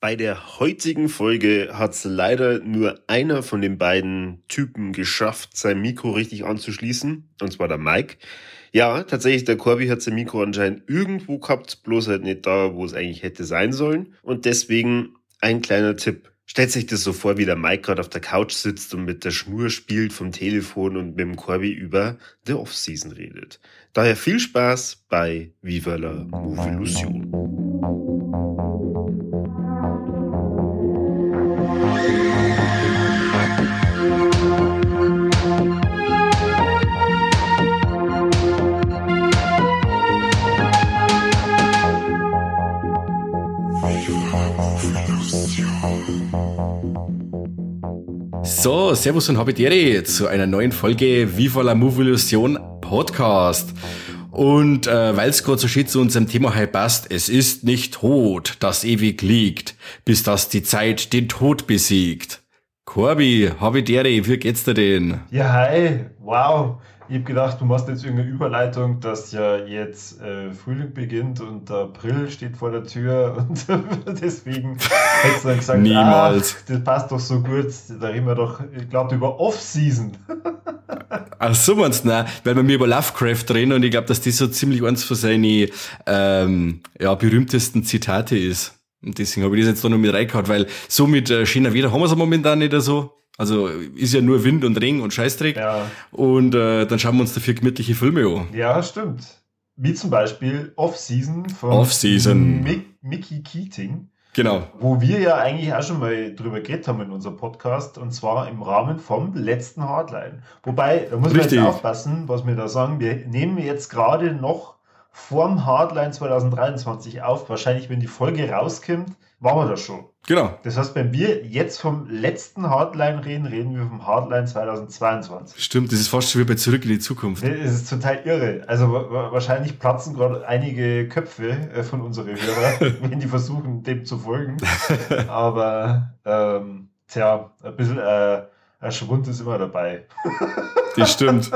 Bei der heutigen Folge hat es leider nur einer von den beiden Typen geschafft, sein Mikro richtig anzuschließen, und zwar der Mike. Ja, tatsächlich, der Corby hat sein Mikro anscheinend irgendwo gehabt, bloß halt nicht da, wo es eigentlich hätte sein sollen. Und deswegen ein kleiner Tipp. Stellt sich das so vor, wie der Mike gerade auf der Couch sitzt und mit der Schnur spielt vom Telefon und mit dem Corby über The Off-Season redet. Daher viel Spaß bei Viva la Movilusion. So, Servus und Habitere zu einer neuen Folge Viva la Movilusion Podcast. Und äh, weil es gerade so steht zu unserem Thema halt passt, es ist nicht tot, das ewig liegt, bis das die Zeit den Tod besiegt. Corby, Habitere, wie geht's dir denn? Ja, hi, wow. Ich habe gedacht, du machst jetzt irgendeine Überleitung, dass ja jetzt äh, Frühling beginnt und April steht vor der Tür und deswegen hättest du dann gesagt, Niemals. Ach, das passt doch so gut, da reden wir doch, ich glaube, über Off-Season. Ach so meinst du, nein, weil wir mir über Lovecraft reden und ich glaube, dass das so ziemlich eins von seinen ähm, ja, berühmtesten Zitate ist. Und deswegen habe ich das jetzt da noch mit reingehauen, weil so mit äh, schöner Wetter haben wir es momentan nicht so. Also ist ja nur Wind und Regen und Scheißdreck. Ja. Und äh, dann schauen wir uns dafür gemütliche Filme an. Ja, stimmt. Wie zum Beispiel Off-Season von Off-Season. Mick, Mickey Keating. Genau. Wo wir ja eigentlich auch schon mal drüber geredet haben in unserem Podcast und zwar im Rahmen vom letzten Hardline. Wobei, da muss man jetzt aufpassen, was wir da sagen. Wir nehmen jetzt gerade noch vorm Hardline 2023 auf. Wahrscheinlich, wenn die Folge rauskommt, waren wir das schon. Genau. Das heißt, wenn wir jetzt vom letzten Hardline reden, reden wir vom Hardline 2022. Stimmt, das ist fast schon wie bei Zurück in die Zukunft. Das ist total irre. Also wa- wa- wahrscheinlich platzen gerade einige Köpfe äh, von unseren Hörern, wenn die versuchen, dem zu folgen. Aber ähm, tja, ein bisschen äh, ein Schwund ist immer dabei. Das stimmt.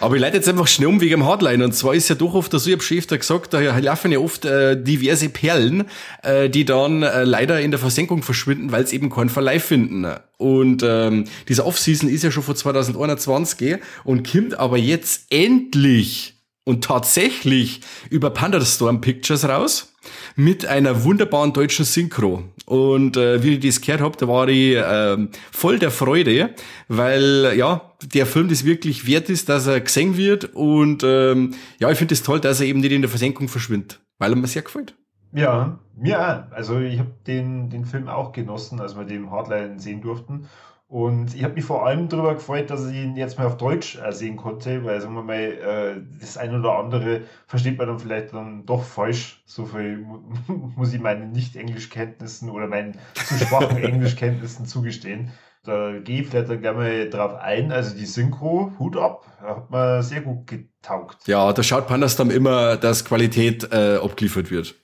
Aber ich leite jetzt einfach schnell um wegen dem Hardline. Und zwar ist ja doch oft so, ich habe schon öfter gesagt, da laufen ja oft äh, diverse Perlen, äh, die dann äh, leider in der Versenkung verschwinden, weil sie eben keinen Verleih finden. Und ähm, diese Off-Season ist ja schon von 2021 und kommt aber jetzt endlich und tatsächlich über Pandastorm Pictures raus mit einer wunderbaren deutschen Synchro. Und äh, wie ich das gehört habe, da war ich ähm, voll der Freude, weil ja, der Film das wirklich wert ist, dass er gesehen wird. Und ähm, ja, ich finde es das toll, dass er eben nicht in der Versenkung verschwindet, weil er mir sehr gefällt. Ja, mir auch. Also ich habe den, den Film auch genossen, als wir den Hardline sehen durften. Und ich habe mich vor allem darüber gefreut, dass ich ihn jetzt mal auf Deutsch äh, sehen konnte, weil sagen wir mal, äh, das ein oder andere versteht man dann vielleicht dann doch falsch. So viel mu muss ich meinen Nicht-Englischkenntnissen oder meinen zu schwachen Englischkenntnissen zugestehen. Da gehe ich vielleicht dann gerne mal drauf ein. Also die Synchro, Hut ab, hat mir sehr gut getaugt. Ja, da schaut Pandastorm immer, dass Qualität äh, abgeliefert wird.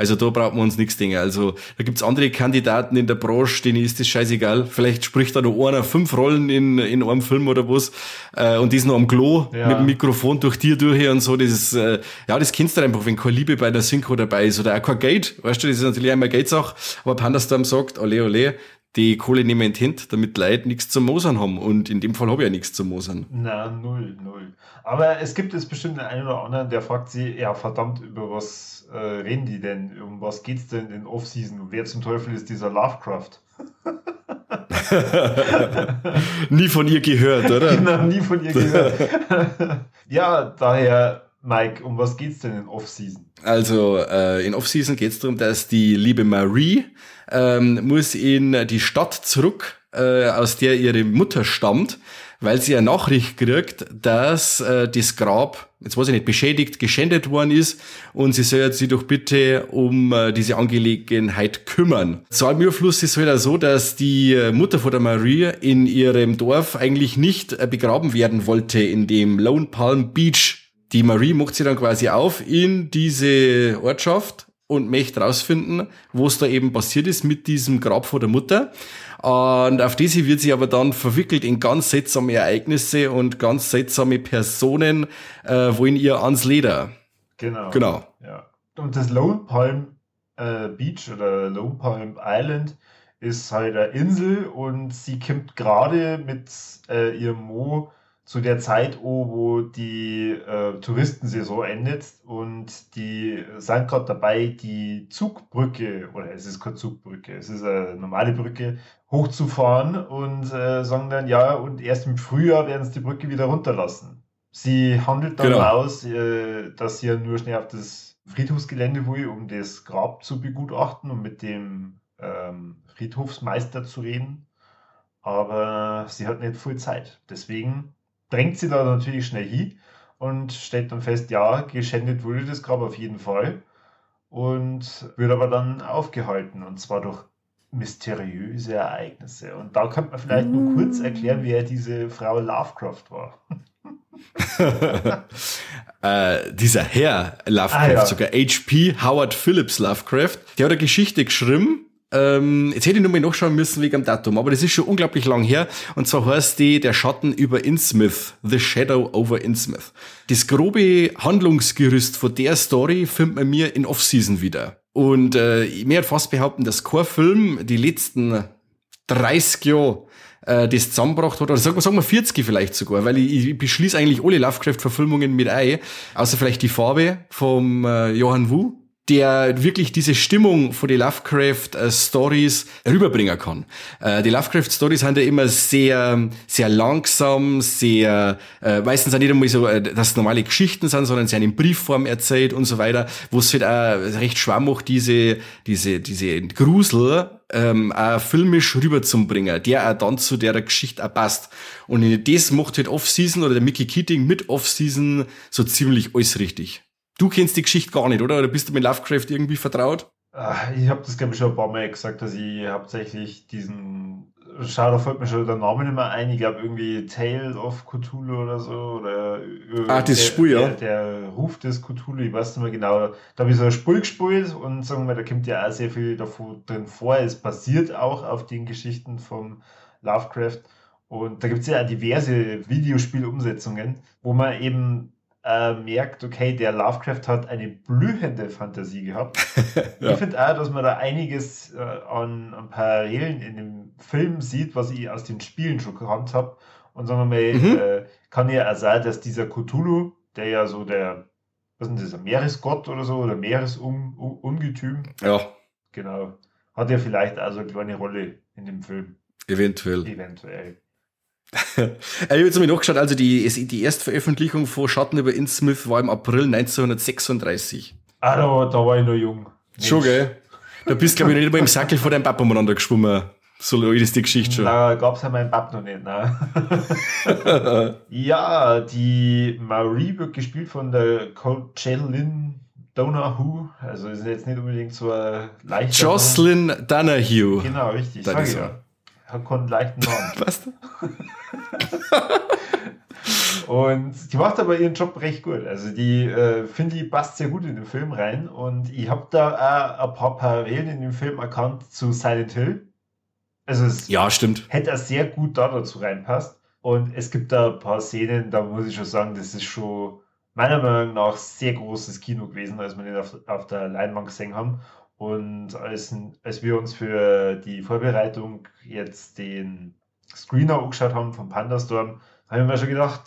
Also da brauchen wir uns nichts denken. Also da gibt's andere Kandidaten in der Branche, denen ist das scheißegal. Vielleicht spricht da noch einer fünf Rollen in, in einem Film oder was äh, und die ist noch am Klo Ja. mit dem Mikrofon durch dir durch und so. Das ist, äh, ja, das kennst du einfach, wenn keine Liebe bei der Synchro dabei ist oder auch kein Geld. Weißt du, das ist natürlich einmal Geldsache. Aber Pandastorm sagt, ole ole, die Kohle nehmen Hand, damit Leute nichts zum Mosern haben. Und in dem Fall habe ich ja nichts zum Mosern. Na, null, null. Aber es gibt jetzt bestimmt den einen oder anderen, der fragt sich, ja verdammt, über was äh, reden die denn? Um was geht's denn in Off-Season? Und wer zum Teufel ist dieser Lovecraft? Nie von ihr gehört, oder? Noch nie von ihr gehört. ja, daher, Mike, um was geht's denn in Off-Season? Also äh, in Off-Season geht es darum, dass die liebe Marie ähm, muss in die Stadt zurück, äh, aus der ihre Mutter stammt, weil sie eine Nachricht kriegt, dass äh, das Grab, jetzt weiß ich nicht, beschädigt, geschändet worden ist und sie soll sich doch bitte um äh, diese Angelegenheit kümmern. Zu allem Überfluss ist es halt auch so, dass die äh, Mutter von der Marie in ihrem Dorf eigentlich nicht äh, begraben werden wollte in dem Lone Palm Beach die Marie macht sie dann quasi auf in diese Ortschaft und möchte rausfinden, was da eben passiert ist mit diesem Grab von der Mutter. Und auf diese wird sie aber dann verwickelt in ganz seltsame Ereignisse und ganz seltsame Personen, äh, wollen ihr ans Leder. Genau. Genau. Ja. Und das Lone Palm äh, Beach oder Lone Palm Island ist halt eine Insel und sie kommt gerade mit äh, ihrem Mo zu der Zeit, wo die äh, Touristensaison endet und die sind gerade dabei, die Zugbrücke, oder es ist keine Zugbrücke, es ist eine normale Brücke, hochzufahren und äh, sagen dann, ja, und erst im Frühjahr werden sie die Brücke wieder runterlassen. Sie handelt dann genau. aus, äh, dass sie ja nur schnell auf das Friedhofsgelände will, um das Grab zu begutachten und mit dem ähm, Friedhofsmeister zu reden. Aber sie hat nicht viel Zeit. Deswegen drängt sie da natürlich schnell hin und stellt dann fest, ja, geschändet wurde das Grab auf jeden Fall. Und wird aber dann aufgehalten. Und zwar durch mysteriöse Ereignisse. Und da könnte man vielleicht nur kurz erklären, wer diese Frau Lovecraft war. äh, dieser Herr Lovecraft, ah, ja. sogar H.P. Howard Phillips Lovecraft, der hat eine Geschichte geschrieben, ähm, jetzt hätte ich nur mal nachschauen müssen wegen dem Datum, aber das ist schon unglaublich lang her. Und zwar heißt die Der Schatten über Innsmouth, The Shadow over Innsmouth. Das grobe Handlungsgerüst von der Story findet man mir in Off-Season wieder. Und äh, ich mir fast behaupten, dass kein Film die letzten 30 Jahre äh, das zusammengebracht hat, oder sagen wir, sagen wir 40 vielleicht sogar, weil ich, ich beschließe eigentlich alle Lovecraft-Verfilmungen mit ein, außer vielleicht die Farbe vom äh, Johann Wu, der wirklich diese Stimmung von den Lovecraft-Stories äh, rüberbringen kann. Äh, die Lovecraft-Stories sind ja immer sehr, sehr langsam, sehr, äh, meistens sind nicht einmal so, äh, dass normale Geschichten sind, sondern sie sind in Briefform erzählt und so weiter, wo es halt auch recht schwer macht, diese, diese, diese Grusel ähm, auch filmisch rüberzubringen, der auch dann zu der Geschichte auch passt. Und das macht halt Off-Season oder der Mickey Keating mit Off-Season so ziemlich alles richtig. Du kennst die Geschichte gar nicht, oder? Oder bist du mit Lovecraft irgendwie vertraut? Ah, ich habe das, glaube ich, schon ein paar Mal gesagt, dass ich hauptsächlich diesen. Schau, da fällt mir schon der Name nicht mehr ein. Ich glaube, irgendwie Tale of Cthulhu oder so. Oder ah, das Spur, ja. Der, der, Ruf des Cthulhu, ich weiß nicht mehr genau. Da habe ich so ein Spur gespielt und sagen wir, da kommt ja auch sehr viel davon drin vor. Es basiert auch auf den Geschichten von Lovecraft. Und da gibt es ja auch diverse Videospielumsetzungen, wo man eben äh, merkt, okay, der Lovecraft hat eine blühende Fantasie gehabt. ja. Ich finde auch, dass man da einiges äh, an, an, Parallelen in dem Film sieht, was ich aus den Spielen schon gekannt habe. Und sagen wir mal, mhm. äh, kann ja auch sein, dass dieser Cthulhu, der ja so der, was ist denn das, Meeresgott oder so, oder Meeresungetüm. Ja. Genau. Hat ja vielleicht also eine kleine Rolle in dem Film. Eventuell. Eventuell ich habe jetzt mal nachgeschaut, also die, die Erstveröffentlichung von Schatten über Innsmouth war im April 1936. Ah, da, da war ich noch jung. Mensch. Schon, gell? Da bist du, glaube ich, nicht mal im Sackel vor deinem Papa umeinander geschwommen. So lange ist die Geschichte schon. Na, gab's ja meinen Papa noch nicht, ne? ja, die Marie wird gespielt von der Coachelin Donahue. Also ist jetzt nicht unbedingt so ein leichter. Jocelyn Donahue. Genau, richtig. Sag ich ja. Hat einen leichten Namen. Was? und die macht aber ihren Job recht gut. Also die, äh, finde ich, passt sehr gut in den Film rein. Und ich habe da auch ein paar Parallelen in dem Film erkannt zu Silent Hill. Also es ja, stimmt. hätte er sehr gut da dazu reinpasst. Und es gibt da ein paar Szenen, da muss ich schon sagen, das ist schon meiner Meinung nach sehr großes Kino gewesen, als wir den auf, auf der Leinwand gesehen haben. Und als, als wir uns für die Vorbereitung jetzt den Screener angeschaut haben von Pandastorm, haben wir mir schon gedacht,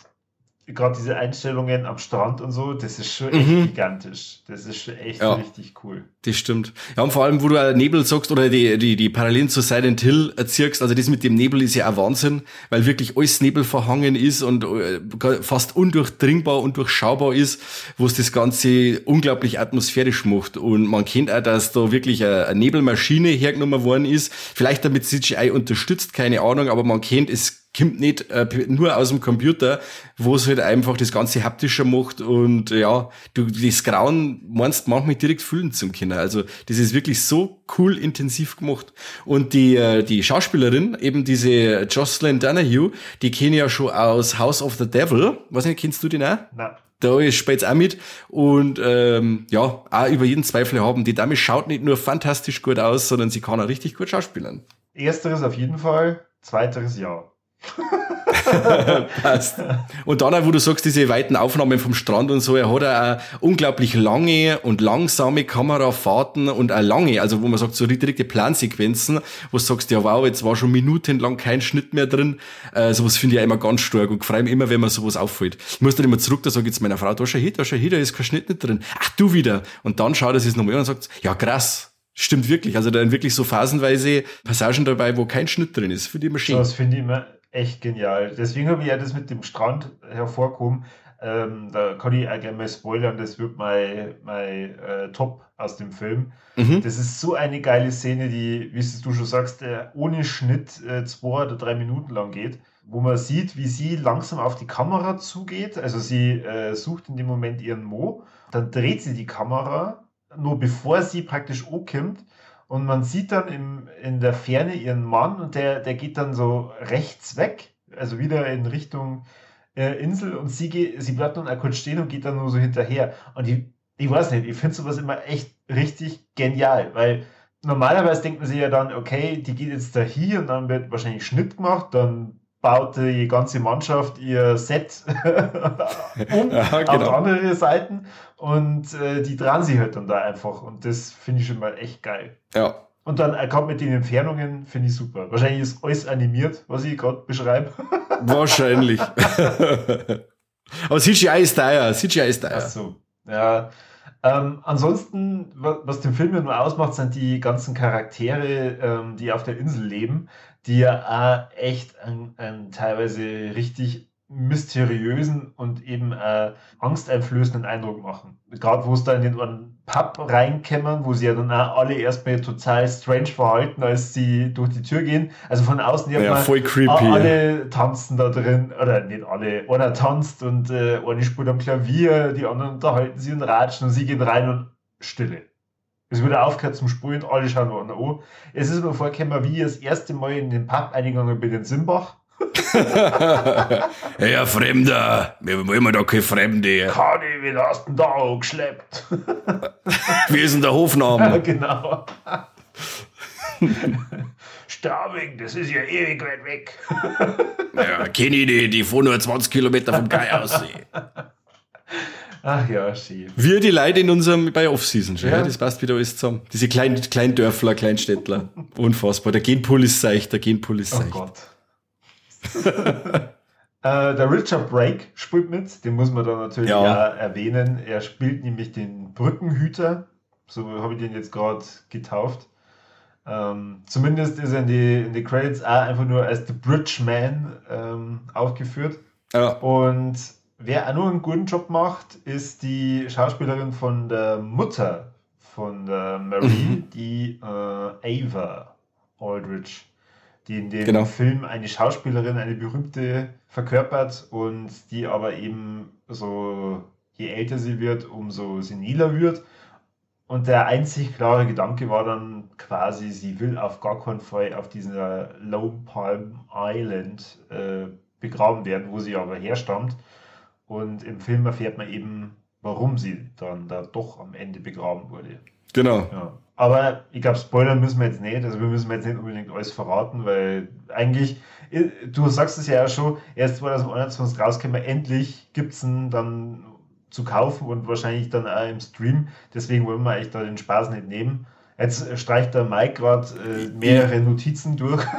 gerade diese Einstellungen am Strand und so, das ist schon echt mhm. gigantisch. Das ist schon echt ja, richtig cool. Das stimmt. Ja, und vor allem, wo du Nebel sagst oder die, die, die Parallelen zu Silent Hill erzirkst, also das mit dem Nebel ist ja auch Wahnsinn, weil wirklich alles Nebel verhangen ist und äh, fast undurchdringbar und durchschaubar ist, wo es das Ganze unglaublich atmosphärisch macht. Und man kennt auch, dass da wirklich eine Nebelmaschine hergenommen worden ist. Vielleicht damit CGI unterstützt, keine Ahnung, aber man kennt es kommt nicht äh, nur aus dem Computer, wo es halt einfach das Ganze haptischer macht und ja, du das Grauen meinst manchmal direkt fühlen zum Kinder. Also das ist wirklich so cool intensiv gemacht. Und die, äh, die Schauspielerin, eben diese Jocelyn Donahue, die kenne ich ja schon aus House of the Devil. Was nicht, kennst du die auch? Nein. Da ist spielt auch mit und ähm, ja, auch über jeden Zweifel haben. Die Dame schaut nicht nur fantastisch gut aus, sondern sie kann auch richtig gut schauspielern. Ersteres auf jeden Fall, zweiteres ja. Passt. Und dann auch, wo du sagst, diese weiten Aufnahmen vom Strand und so, er hat auch unglaublich lange und langsame Kamerafahrten und auch lange, also wo man sagt, so direkte Plansequenzen, wo du sagst, ja wow, jetzt war schon minutenlang kein Schnitt mehr drin. Äh, sowas finde ich ja immer ganz stark und freue mich immer, wenn mir sowas auffällt. Ich muss dann immer zurück, da sage ich jetzt meiner Frau, da schau hin, da schau hin, da ist kein Schnitt nicht drin. Ach, du wieder. Und dann schaut er sich nochmal an und sagt, ja krass, Stimmt wirklich. Also da sind wirklich so phasenweise Passagen dabei, wo kein Schnitt drin ist. Finde ich immer schön. Das finde ich immer echt genial. Deswegen habe ich ja das mit dem Strand hervorgehoben. Ähm, da kann ich auch gerne mal spoilern, das wird mein, mein äh, Top aus dem Film. Mhm. Das ist so eine geile Szene, die, wie du schon sagst, äh, ohne Schnitt äh, zwei oder drei Minuten lang geht, wo man sieht, wie sie langsam auf die Kamera zugeht. Also sie äh, sucht in dem Moment ihren Mo, dann dreht sie die Kamera, nur bevor sie praktisch ankommt und man sieht dann im, in der Ferne ihren Mann und der, der geht dann so rechts weg, also wieder in Richtung äh, Insel und sie, geht, sie bleibt dann kurz stehen und geht dann nur so hinterher. Und ich, ich weiß nicht, ich finde sowas immer echt richtig genial, weil normalerweise denkt man sich ja dann, okay, die geht jetzt da hier und dann wird wahrscheinlich Schnitt gemacht, dann baut die ganze Mannschaft ihr Set um ja, genau. auf andere Seiten und äh, die dran sie halt dann da einfach und das finde ich schon mal echt geil. Ja. Und dann äh, kommt mit den Entfernungen, finde ich super. Wahrscheinlich ist alles animiert, was ich gerade beschreibe. Wahrscheinlich. Aber CGI ist teuer, CGI ist teuer. Ach so, ja. Ähm, ansonsten, was, den Film ja nur ausmacht, sind die ganzen Charaktere, ähm, die auf der Insel leben die ja auch echt einen, einen teilweise richtig mysteriösen und eben äh, angsteinflößenden Eindruck machen. Gerade wo es da in den Pub reinkämmern, wo sie ja dann auch alle erstmal total strange verhalten, als sie durch die Tür gehen. Also von außen ja, ja voll creepy. Alle tanzen da drin, oder nicht alle, einer tanzt und äh, eine spielt am Klavier, die anderen unterhalten sie und ratschen und sie gehen rein und Stille. Es wurde aufgehört zum Spulen, alle schauen an. Es ist mir vorgekommen, wie ich das erste Mal in den Pub eingegangen bin in Simbach. hey, ein Fremder, wir wollen da keine Fremde. Kani, wie hast du da angeschleppt? wie ist denn der Hofname? Ja, genau. Starving, das ist ja ewig weit weg. ja, kenne ich die, die fahren nur 20 Kilometer vom Geil aussehen. Ach ja, schön. Wir die Leute in unserem bei Off-Season schon, ja. das passt wieder alles zusammen. Diese kleinen, kleinen Dörfler, Kleinstädtler. Unfassbar. Der Genpool ist seicht, der Genpool ist seicht. Oh Gott. Äh, der Richard Brake spielt mit, den muss man da natürlich ja. erwähnen. Er spielt nämlich den Brückenhüter, so habe ich den jetzt gerade getauft. Ähm, zumindest ist er in die, in die Credits auch einfach nur als The Bridge Man ähm, aufgeführt. Ja. Und Wer auch nur einen guten Job macht, ist die Schauspielerin von der Mutter von der Marie, mhm. die äh, Ava Aldrich, die in dem genau. Film eine Schauspielerin, eine berühmte verkörpert und die aber eben so, je älter sie wird, umso seniler wird. Und der einzig klare Gedanke war dann quasi, sie will auf gar keinen Fall auf dieser Lone Palm Island äh, begraben werden, wo sie aber herstammt. Und im Film erfährt man eben, warum sie dann da doch am Ende begraben wurde. Genau. Ja. Aber ich glaube, Spoiler müssen wir jetzt nicht. Also wir müssen jetzt nicht unbedingt alles verraten, weil eigentlich, du sagst es ja auch schon, erst 2021 rausgekommen, endlich gibt es ihn dann zu kaufen und wahrscheinlich dann auch im Stream. Deswegen wollen wir eigentlich da den Spaß nicht nehmen. Jetzt streicht der Mike gerade äh, mehrere Notizen durch.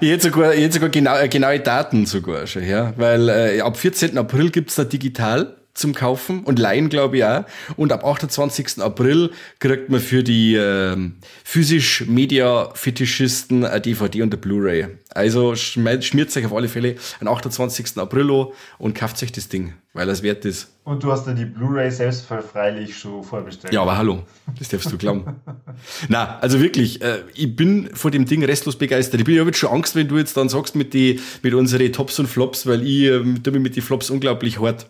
Ich hätte sogar, hätte sogar genau, genaue Daten sogar schon, ja. Weil äh, ab 14. April gibt's da digital zum Kaufen und Leihen, glaube ich auch. Und ab 28. April kriegt man für die äh, physisch Media-Fetischisten eine DVD und eine Blu-ray. Also schmiert sich auf alle Fälle am 28. April an und kauft sich das Ding, weil es wert ist. Und du hast ja die Blu-ray selbst freilich schon vorbestellt. Ja, aber hallo, das darfst du glauben. Na, also wirklich, äh, ich bin vor dem Ding restlos begeistert. Ich bin ja jetzt schon Angst, wenn du jetzt dann sagst mit die mit unseren Tops und Flops, weil ich äh, mit den Flops unglaublich hart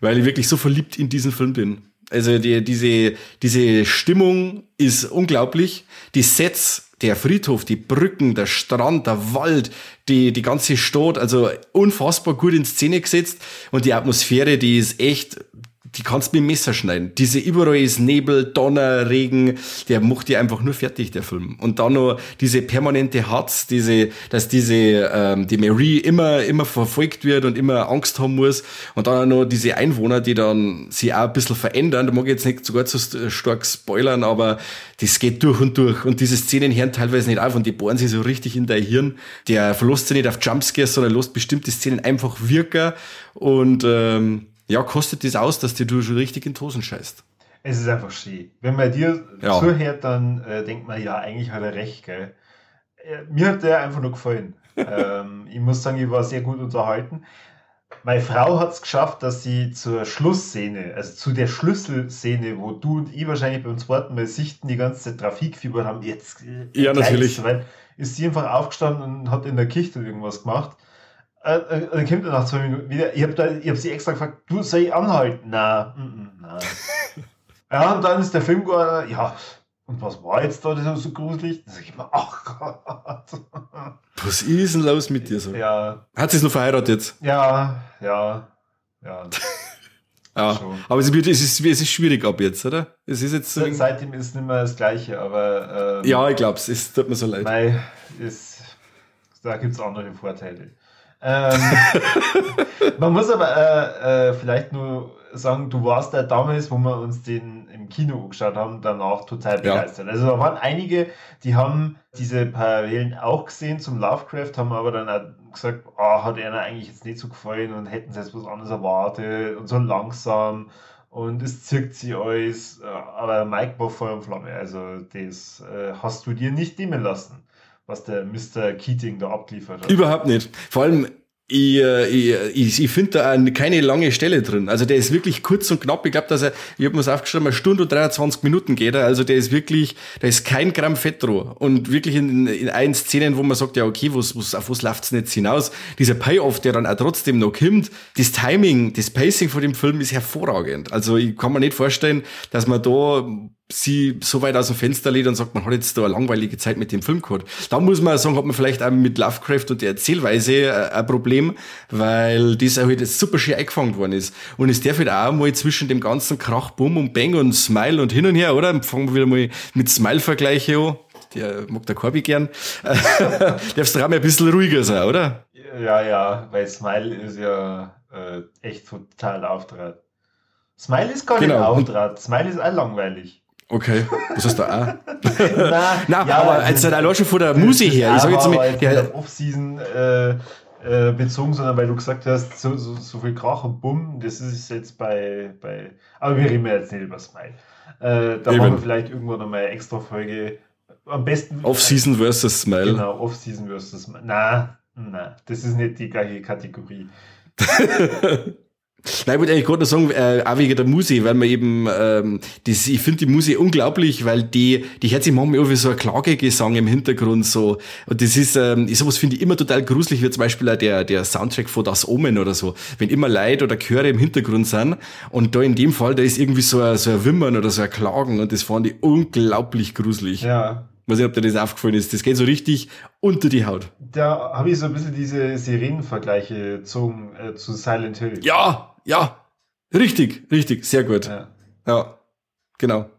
weil ich wirklich so verliebt in diesen Film bin. Also die, diese, diese Stimmung ist unglaublich. Die Sets, der Friedhof, die Brücken, der Strand, der Wald, die, die ganze Stadt, also unfassbar gut in Szene gesetzt. Und die Atmosphäre, die ist echt die kannst mit dem Messer schneiden. Diese überall ist Nebel, Donner, Regen, der macht die einfach nur fertig, der Film. Und dann noch diese permanente Hatz, diese, dass diese, ähm, die Mary immer, immer verfolgt wird und immer Angst haben muss. Und dann noch diese Einwohner, die dann sich auch ein bisschen verändern. Da mag ich jetzt nicht sogar zu stark spoilern, aber das geht durch und durch. Und diese Szenen hören teilweise nicht auf und die bohren sich so richtig in dein Hirn. Der verlässt sich nicht auf Jumpscares, sondern lässt bestimmte Szenen einfach wirken und, ähm, ja, kostet das aus, dass dir du schon richtig in die Hosen scheißt. Es ist einfach schön. Wenn man dir ja. zuhört, dann äh, denkt man, ja, eigentlich hat er recht, gell? Äh, mir hat der einfach nur gefallen. ähm, ich muss sagen, ich war sehr gut unterhalten. Meine Frau hat es geschafft, dass sie zur Schlussszene, also zu der Schlüsselszene, wo du und ich wahrscheinlich beim zweiten Mal sichten die ganze Trafikfieber haben, jetzt äh, ja, natürlich. Weil, ist sie einfach aufgestanden und hat in der Kichte irgendwas gemacht. Äh, äh, dann kommt er nach zwei Minuten wieder. Ich habe hab sie extra gefragt, du soll ich anhalten? Na, mm, mm, na. ja, und dann ist der Film geworden, ja, und was war jetzt da das so gruselig? Dann sag ich mir, ach Gott. Was ist denn los mit dir so? Ja. Hat sie es noch verheiratet jetzt? Ja, ja, ja. ja, Schon. aber es, wird, es, ist, es ist schwierig ab jetzt, oder? Es ist jetzt so Seitdem ist es nicht mehr das Gleiche, aber. Ähm, ja, ich glaube es. tut mir so leid. Ist, da gibt es andere Vorteile. Ähm, man muss aber äh, äh, vielleicht nur sagen, du warst da damals, wo wir uns den im Kino angeschaut haben, danach total begeistert. Ja. Also da waren einige, die haben diese Parallelen auch gesehen zum Lovecraft, haben aber dann auch gesagt, oh, hat ihnen eigentlich jetzt nicht so gefallen und hätten sie jetzt was anderes erwartet und so langsam und es zirkt sie alles. Aber Mike war Feuer und Flamme, also das äh, hast du dir nicht nehmen lassen was der Mr. Keating da abgeliefert hat. Überhaupt nicht. Vor allem, ich, äh, ich, ich, finde da keine lange Stelle drin. Also der ist wirklich kurz und knapp. Ich glaube, dass er, ich habe mir aufgeschrieben, eine Stunde und 23 Minuten geht er. Also der ist wirklich, da ist kein Gramm Fett dran. Und wirklich in, in allen Szenen, wo man sagt, ja okay, was, was, auf was läuft's denn jetzt hinaus? Dieser Payoff, der dann auch trotzdem noch kommt, das Timing, das Pacing von dem Film ist hervorragend. Also ich kann mir nicht vorstellen, dass man da sie so weit aus dem Fenster lädt und sagt, man hat jetzt da eine langweilige Zeit mit dem Film gehabt. Da muss man sagen, hat man vielleicht auch mit Lovecraft und der Erzählweise äh, ein Problem, weil das auch halt super schön eingefangen worden ist. Und es darf halt auch mal zwischen dem ganzen Krach, Bumm und Bang und Smile und hin und her, oder? Fangen wir wieder mal mit Smile-Vergleiche an. Der mag der Korbi gern. Darfst du auch mal ein bisschen ruhiger sein, oder? Ja, ja, weil Smile ist ja äh, echt total auftrat. Smile ist gar nicht genau. auftrat. Smile ist auch langweilig. Okay, was ist da auch? Na, Na ja, aber als dann allein schon von der Musik her, ich sag jetzt mal, der Off-Season äh, äh, bezogen, sondern weil du gesagt hast, so, so, so viel Krach und Bumm, das ist jetzt bei, bei aber wir reden jetzt nicht über Smile. Äh, da Eben. machen wir vielleicht irgendwann nochmal eine extra Folge. Am besten. Off-Season versus Smile. Genau, Off-Season versus Smile. Na, na, das ist nicht die gleiche Kategorie. Nein, ich wollte eigentlich gerade noch sagen, äh, auch wegen der Musik, weil man eben, ähm, das, ich finde die Musik unglaublich, weil die, die hört sich manchmal wie so ein Klagegesang im Hintergrund so. Und das ist, ähm, sowas finde ich immer total gruselig, wie zum Beispiel auch der, der Soundtrack von Das Omen oder so. Wenn immer Leid oder Chöre im Hintergrund sind und da in dem Fall, da ist irgendwie so ein, so ein Wimmern oder so ein Klagen und das fand ich unglaublich gruselig. Ja. Ich weiß nicht, ob dir das aufgefallen ist. Das geht so richtig unter die Haut. Da habe ich so ein bisschen diese Sirenenvergleiche gezogen äh, zu Silent Hill. Ja, ja, richtig, richtig, sehr gut. Ja, ja genau.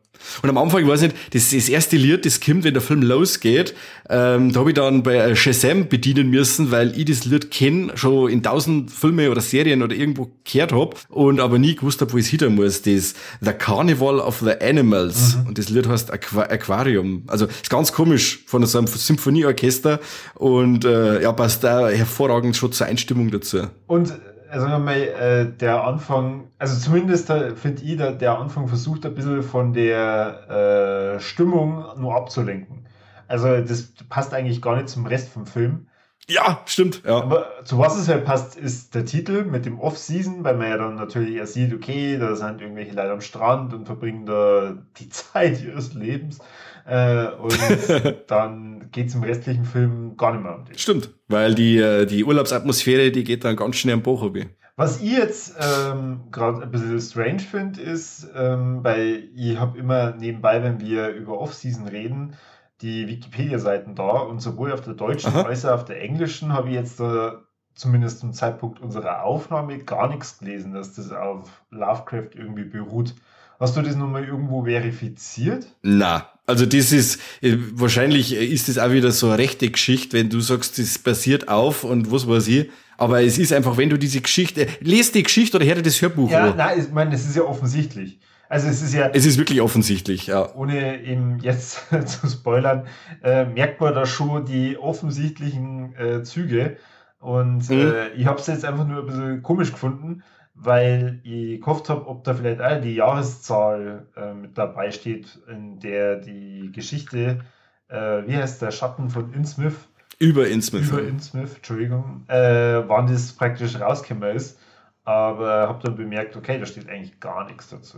Und am Anfang, ich weiß nicht, das, das erste Lied, das kommt, wenn der Film losgeht, ähm, da habe ich dann bei Shazam bedienen müssen, weil ich das Lied kenne, schon in tausend Filme oder Serien oder irgendwo gehört hab und aber nie gewusst habe, wo ich es hinter muss. Das The Carnival of the Animals. Mhm. Und das Lied heißt Aqu Aquarium. Also ist ganz komisch von so einem Symphonieorchester und äh, ja, passt da hervorragend schon zur Einstimmung dazu. Und also nochmal, äh, der Anfang, also zumindest finde ich, der, der Anfang versucht ein bisschen von der äh, Stimmung nur abzulenken. Also das passt eigentlich gar nicht zum Rest vom Film. Ja, stimmt. Ja. Aber zu was es halt passt, ist der Titel mit dem Off-Season, weil man ja dann natürlich erst sieht, okay, da sind irgendwelche Leute am Strand und verbringen da die Zeit ihres Lebens. Äh, und dann geht es im restlichen Film gar nicht mehr um das. Stimmt, weil die, äh, die Urlaubsatmosphäre, die geht dann ganz schnell am Bauch. Was ich jetzt ähm, gerade ein bisschen strange finde, ist, ähm, weil ich habe immer nebenbei, wenn wir über Off-Season reden, die Wikipedia-Seiten da und sowohl auf der deutschen Aha. als auch auf der englischen habe ich jetzt da zumindest zum Zeitpunkt unserer Aufnahme gar nichts gelesen, dass das auf Lovecraft irgendwie beruht. Hast du das nochmal irgendwo verifiziert? Na, also das ist, äh, wahrscheinlich ist das auch wieder so eine rechte Geschichte, wenn du sagst, das basiert auf und was weiß ich. Aber es ist einfach, wenn du diese Geschichte, lest die Geschichte oder hör dir das Hörbuch Ja, nein, ich meine, es ist ja offensichtlich. Also es ist ja. Es ist wirklich offensichtlich, ja. Ohne eben jetzt zu spoilern, äh, merkt man da schon die offensichtlichen äh, Züge. Und mhm. äh, ich habe es jetzt einfach nur ein bisschen komisch gefunden, weil ich gehofft habe, ob da vielleicht auch die Jahreszahl äh, mit dabei steht, in der die Geschichte, äh, wie heißt der Schatten von Innsmouth? Über Innsmouth. Über Innsmouth, Entschuldigung, äh, wann das praktisch rausgekommen ist. Aber habe dann bemerkt, okay, da steht eigentlich gar nichts dazu.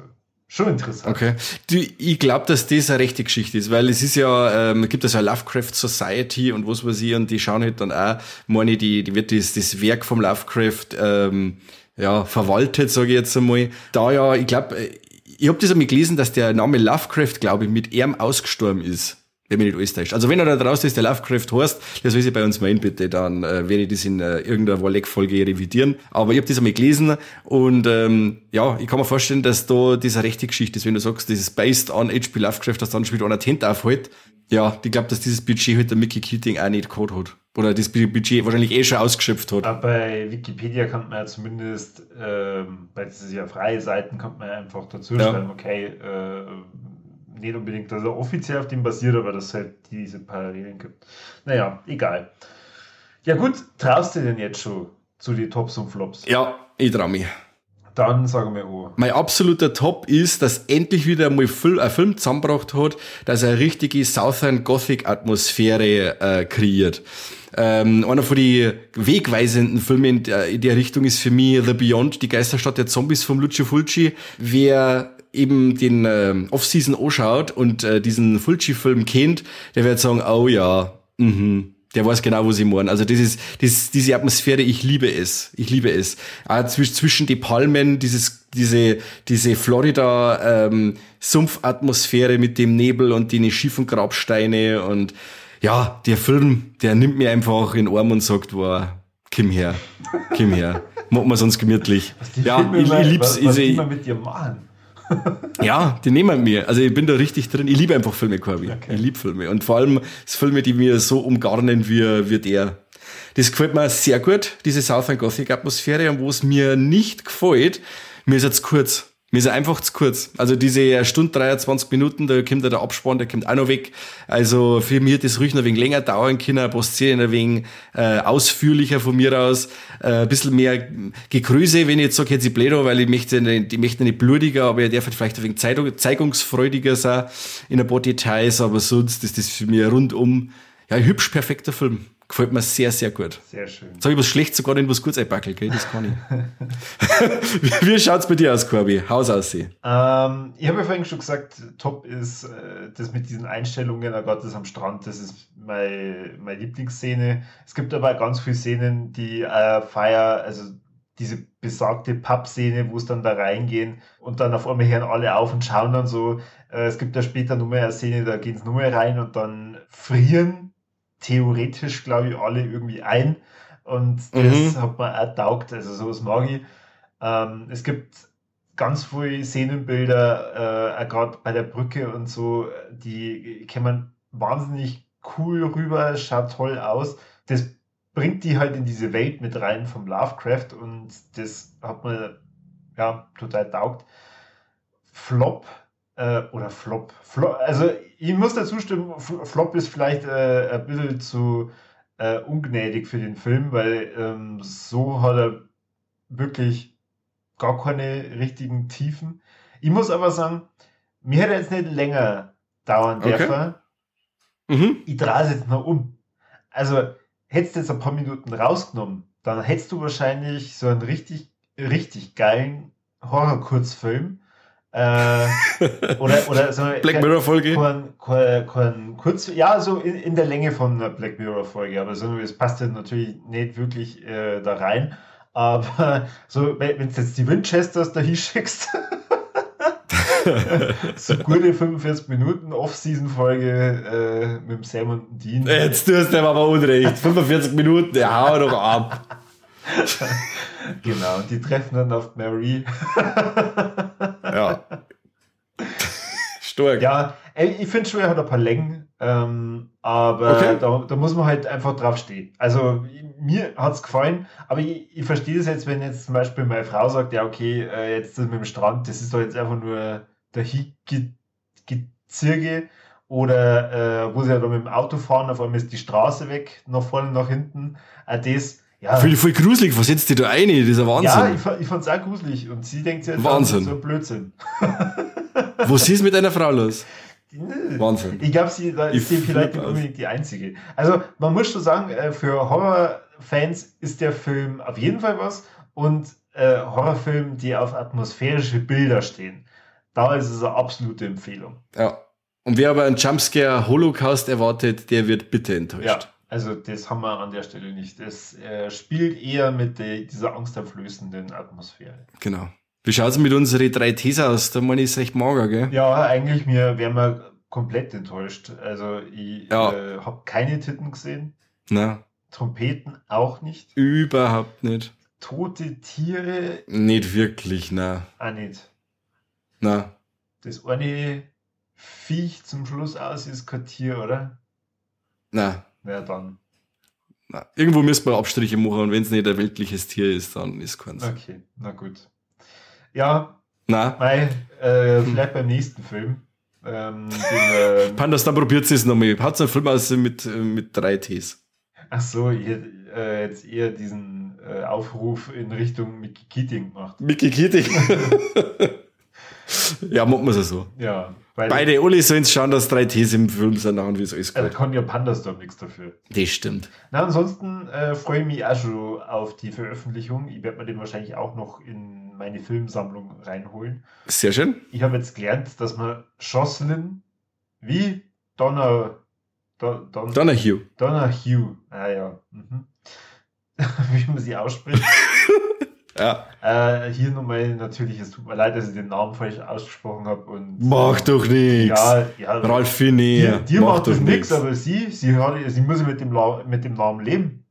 Schon interessant. Okay. Du, ich glaube, dass das eine rechte Geschichte ist, weil es ist ja, ähm, gibt es ja Lovecraft Society und was weiß ich, und die schauen halt dann auch, meine, die, die wird das, das Werk vom Lovecraft ähm, ja, verwaltet, sage ich jetzt einmal. Da ja, ich glaube, äh, ich habe das einmal gelesen, dass der Name Lovecraft, glaube ich, mit ihm ausgestorben ist wenn mich nicht alles täuscht. Also wenn er da draußen ist, der Lovecraft heißt, der soll sich bei uns melden, bitte, dann äh, werde ich das in äh, irgendeiner Walleck-Folge revidieren. Aber ich habe das einmal gelesen und ähm, ja, ich kann mir vorstellen, dass da diese rechte Geschichte ist, wenn du sagst, das ist based on H.P. Lovecraft, dass dann spielt einer Tent aufhält. Ja, ich glaube, dass dieses Budget halt der Mickey Keating auch nicht gehabt hat. Oder das Budget wahrscheinlich eh schon ausgeschöpft hat. Aber bei Wikipedia kann man ja zumindest, ähm, weil das ist ja freie Seiten, kann man ja einfach dazu schreiben, ja. okay, äh, nicht unbedingt, dass er offiziell auf dem basiert, aber dass es halt diese Parallelen gibt. Naja, egal. Ja gut, traust du denn jetzt schon zu den Tops und Flops? Ja, ich trau mich. Dann sagen wir oh. Mein absoluter Top ist, dass endlich wieder mal ein Film zusammengebracht hat, dass er eine richtige Southern Gothic Atmosphäre äh, kreiert. Ähm, einer von den wegweisenden Filmen in der, in der Richtung ist für mich The Beyond, die Geisterstadt der Zombies von Lucio Fulci. Wer eben den äh, Off-Season anschaut und äh, diesen Fulci-Film kennt, der wird sagen, oh ja, mhm, der weiß genau, wo sie meinen. Also das ist, das, diese Atmosphäre, ich liebe es. Ich liebe es. Auch zwischen, zwischen die Palmen, dieses, diese, diese Florida ähm, Sumpfatmosphäre mit dem Nebel und den schiefen Grabsteine und ja, der Film, der nimmt mir einfach in den Arm und sagt, wow, komm her, komm her, machen wir sonst gemütlich. ja, ich, ich lieb's. Was, was ich, mit dir machen? ja, die nehmen mir. Also ich bin da richtig drin. Ich liebe einfach Filme, Corby. Okay. Ich liebe Filme. Und vor allem Filme, die mir so umgarnen wie, wie der. Das gefällt mir sehr gut, diese Southern Gothic Atmosphäre. Und wo es mir nicht gefällt, mir ist jetzt kurz. Mir ist einfach zu kurz. Also diese Stunde 23 Minuten, da kommt der Abspann, der kommt auch noch weg. Also für mich hat das ruhig noch ein wenig länger dauern können, ein paar Szenen ein wenig äh, ausführlicher von mir aus, äh, ein bisschen mehr Gegrüße, wenn ich jetzt sage, jetzt ich blöd weil ich möchte, nicht, ich möchte nicht blutiger, aber er darf halt vielleicht ein wenig zeigungsfreudiger sein in ein paar Details, aber sonst ist das für mich rundum ja, ein hübsch perfekter Film. Gefällt mir sehr, sehr gut. Sehr schön. Sag ich was Schlechtes sogar in was Gutes einpackelt, gell? Das kann ich. Wie schaut's bei dir aus, Corby? Haus aussehen? Ähm, ich habe ja vorhin schon gesagt, top ist äh, das mit diesen Einstellungen, oh Gott, das am Strand, das ist mein, meine Lieblingsszene. Es gibt aber ganz viele Szenen, die äh, feier, also diese besagte Pub-Szene, wo es dann da reingehen und dann auf einmal hören alle auf und schauen dann so. Äh, es gibt da später nur mehr eine Szene, da gehen es nur mehr rein und dann frieren theoretisch, glaube ich, alle irgendwie ein. Und das mhm. hat man auch taugt, also sowas mag ich. Ähm, es gibt ganz viele Szenenbilder, äh, gerade bei der Brücke und so, die kommen wahnsinnig cool rüber, schaut toll aus. Das bringt die halt in diese Welt mit rein vom Lovecraft und das hat man ja total taugt. Flop äh, oder Flop. Flop. Also ich muss dazu stimmen, Flop ist vielleicht äh, ein bisschen zu äh, ungnädig für den Film, weil ähm, so hat er wirklich gar keine richtigen Tiefen. Ich muss aber sagen, mir hätte jetzt nicht länger dauern okay. dürfen. Mhm. Ich drehe es jetzt noch um. Also, hättest du jetzt ein paar Minuten rausgenommen, dann hättest du wahrscheinlich so einen richtig, richtig geilen Horror-Kurzfilm äh, oder, oder so Black Mirror Folge? Kein, kein, kein kurz, ja, so in, in, der Länge von einer Black Mirror Folge, aber so, es passt ja natürlich nicht wirklich äh, da rein. Aber so, wenn du jetzt die Winchesters da hinschickst, so gute 45 Minuten Off-Season-Folge äh, mit dem Sam und Dean. Jetzt tust du aber unrecht. 45 Minuten, ja, hau doch ab. genau, die treffen dann auf Mary. Ja. Stark. Ja, ich finde schon, er hat ein paar Längen, ähm, aber okay. da, da, muss man halt einfach drauf stehen. Also mir hat es gefallen, aber ich, ich verstehe das jetzt, wenn jetzt zum Beispiel meine Frau sagt, ja okay, äh, jetzt mit dem Strand, das ist doch jetzt einfach nur der Gezirge oder äh, wo sie ja da mit dem Auto fahren, auf einmal ist die Straße weg, nach vorne, nach hinten. Äh, das, ja. Voll, voll gruselig, was setzt die da ein? Dieser Wahnsinn. Ja, ich, ich fand es auch gruselig und sie denkt sich jetzt Wahnsinn. so ein Blödsinn. Was ist mit deiner Frau los? Wahnsinn. Ich glaube, sie da ist sie vielleicht nicht unbedingt die einzige. Also, man muss schon sagen, äh, für Horrorfans ist der Film auf jeden Fall was und äh, Horrorfilme, die auf atmosphärische Bilder stehen, da ist es eine absolute Empfehlung. Ja. Und wer aber einen Jumpscare Holocaust erwartet, der wird bitte enttäuscht. Ja, also das haben wir an der Stelle nicht. Das äh, spielt eher mit de, dieser angsterflößenden Atmosphäre. Genau. Wie schaut es mit unseren drei Ts aus? Da meine ich es recht mager, gell? Ja, eigentlich mir wären wir komplett enttäuscht. Also ich ja. äh, habe keine Titten gesehen. Na. Trompeten auch nicht. Überhaupt nicht. Tote Tiere. Nicht wirklich, na. Auch nicht. Na. Das eine Viech zum Schluss aus ist kein Tier, oder? Na. Ja, dann. Na. Irgendwo müsste man Abstriche machen und wenn es nicht ein weltliches Tier ist, dann ist keins. Okay, na gut. Ja. Na. Mei, äh, vielleicht beim nächsten Film. Ähm, den, äh, Pandas, dann probiert es nochmal. Hat einen Film aus mit, äh, mit drei Ts. Ach so, ich hätte äh, jetzt eher diesen äh, Aufruf in Richtung Mickey Keating gemacht. Mickey Keating? ja, machen wir es so. Ja. Beide alle sollen schauen, dass drei Ts im Film sind, wie es alles geht. Da kann ja Pandas doch nichts dafür. Das stimmt. Na, ansonsten äh, freue ich mich auch schon auf die Veröffentlichung. Ich werde mir den wahrscheinlich auch noch in meine Filmsammlung reinholen. Sehr schön. Ich habe jetzt gelernt, dass man Jocelyn wie Donner, Don, Don, Donnerhue. Donnerhue. Ah ja. Mhm. wie man sie ausspricht. Ja. Äh, hier nochmal natürlich, es tut mir leid, dass ich den Namen falsch ausgesprochen habe. Und, mach äh, doch nichts. Ja, ja, Ralf Finney. Dir, dir mach macht doch nichts, aber sie, sie, hat, sie muss mit dem, mit dem Namen leben.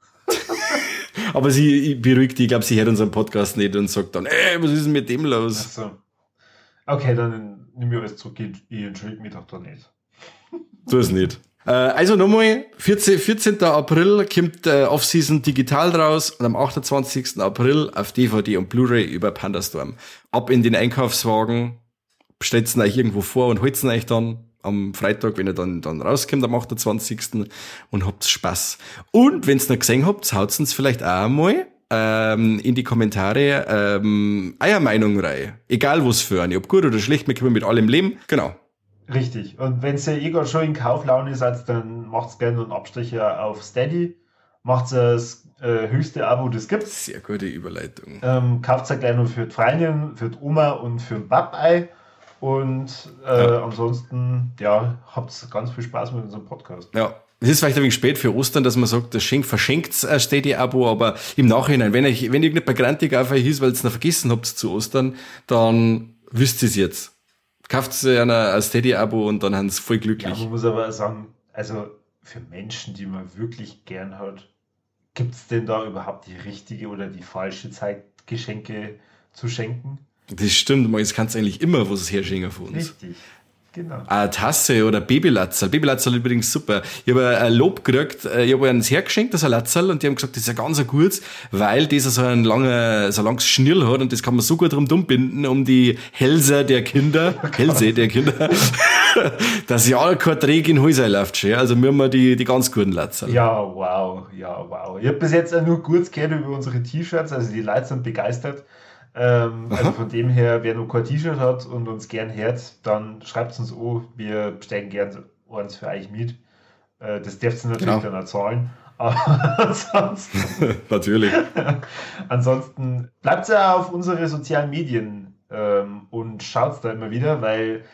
Aber sie beruhigt die, ich glaube, sie hört unseren Podcast nicht und sagt dann, ey, was ist denn mit dem los? Ach so. Okay, dann nimm ich alles zurück. Ich entschuldige mich doch da nicht. So ist nicht. Äh, also nochmal, 14, 14. April kommt äh, Off-Season digital raus und am 28. April auf DVD und Blu-ray über Pandastorm. Ab in den Einkaufswagen, bestellt euch irgendwo vor und holt's euch dann am Freitag, wenn ihr dann, dann rauskommt, am 28. und habt Spaß. Und wenn's noch gesehen habt, haut's uns vielleicht auch einmal ähm, in die Kommentare ähm, euer Meinung rein. Egal was für eine, ob gut oder schlecht, wir können mit allem leben. Genau. Richtig. Und wenn ihr eh schon in Kauflaune seid, dann macht gerne einen Abstrich auf Steady. Macht das äh, höchste Abo, das gibt. Sehr gute Überleitung. Ähm, kauft es gleich noch für die Freundin, für die Oma und für den Babei. Und äh, ja. ansonsten, ja, habt ganz viel Spaß mit unserem Podcast. Ja. Es ist vielleicht ein wenig spät für Ostern, dass man sagt, das Schenk, verschenkt ein Steady-Abo, aber im Nachhinein, wenn ich, wenn irgendein Grantig auf euch ist, weil ihr es noch vergessen habt zu Ostern, dann wisst ihr es jetzt kauft einer ein Steady-Abo und dann haben sie voll glücklich. Ja, man muss aber sagen, also für Menschen, die man wirklich gern hat, gibt es denn da überhaupt die richtige oder die falsche Zeit, Geschenke zu schenken? Das stimmt, man kann es eigentlich immer was herschenken von uns. Richtig. Genau. Eine Tasse oder Babylatzerl. Babylatzerl übrigens super. Ich habe ein Lob gekriegt, äh, ich habe eins hergeschenkt, das ist ein Latzerl, und die haben gesagt, das ist ein ganz gutes, weil das so ein langer, so ein langes Schnirl hat und das kann man so gut drum binden, um die Hälse der Kinder, Hälse der Kinder, dass ja kein Träg in Häuser läuft. Also wir haben die, die ganz guten Latzerl. Ja, wow, ja, wow. Ich habe bis jetzt nur kurz gehört über unsere T-Shirts, also die Leute sind begeistert. Ähm, also von dem her, wer noch kein T-Shirt hat und uns gern hört, dann schreibt es uns an. Wir bestellen gern eins für euch mit. Äh, das dürft ihr natürlich genau. dann auch zahlen. Aber ansonsten. natürlich. ansonsten bleibt ja auf unsere sozialen Medien ähm, und schaut da immer wieder, weil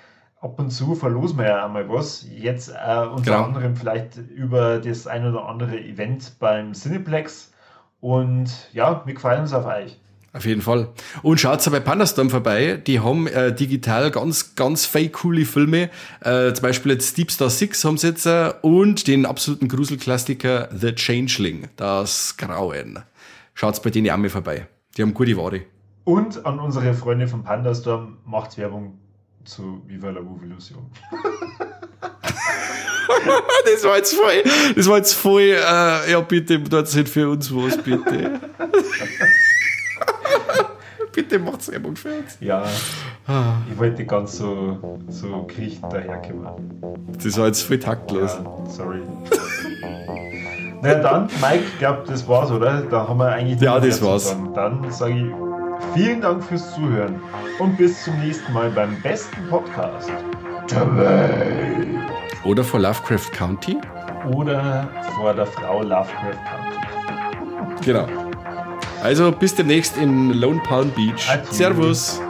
ab und zu verlosen wir ja einmal was. Jetzt äh, unter genau. anderem vielleicht über das ein oder andere Event beim Cineplex. Und ja, wir freuen uns auf euch. Auf jeden Fall. Und schaut bei Pandastorm vorbei. Die haben äh, digital ganz, ganz fake coole Filme. Äh, zum Beispiel jetzt Deep Star 6 haben sie jetzt äh, und den absoluten Gruselklassiker The Changeling, das Grauen. schaut's bei denen auch mal vorbei. Die haben gute Ware. Und an unsere Freunde vom Pandastorm macht Werbung zu Viva la Illusion. das war jetzt voll, das war jetzt voll, äh, ja bitte, dort sind für uns was, bitte. bitte macht's Werbung für uns. Ja, ich wollte ganz so, so kriechend daherkommen. Das war jetzt voll taktlos. Ja, sorry. Na dann, Mike, ich glaube, das war's, oder? Da haben wir eigentlich Ja, das war's. Dann sage ich vielen Dank fürs Zuhören und bis zum nächsten Mal beim besten Podcast der Welt. Oder vor Lovecraft County. Oder vor der Frau Lovecraft County. Genau. Also bis demnächst in Lone Palm Beach. Servus.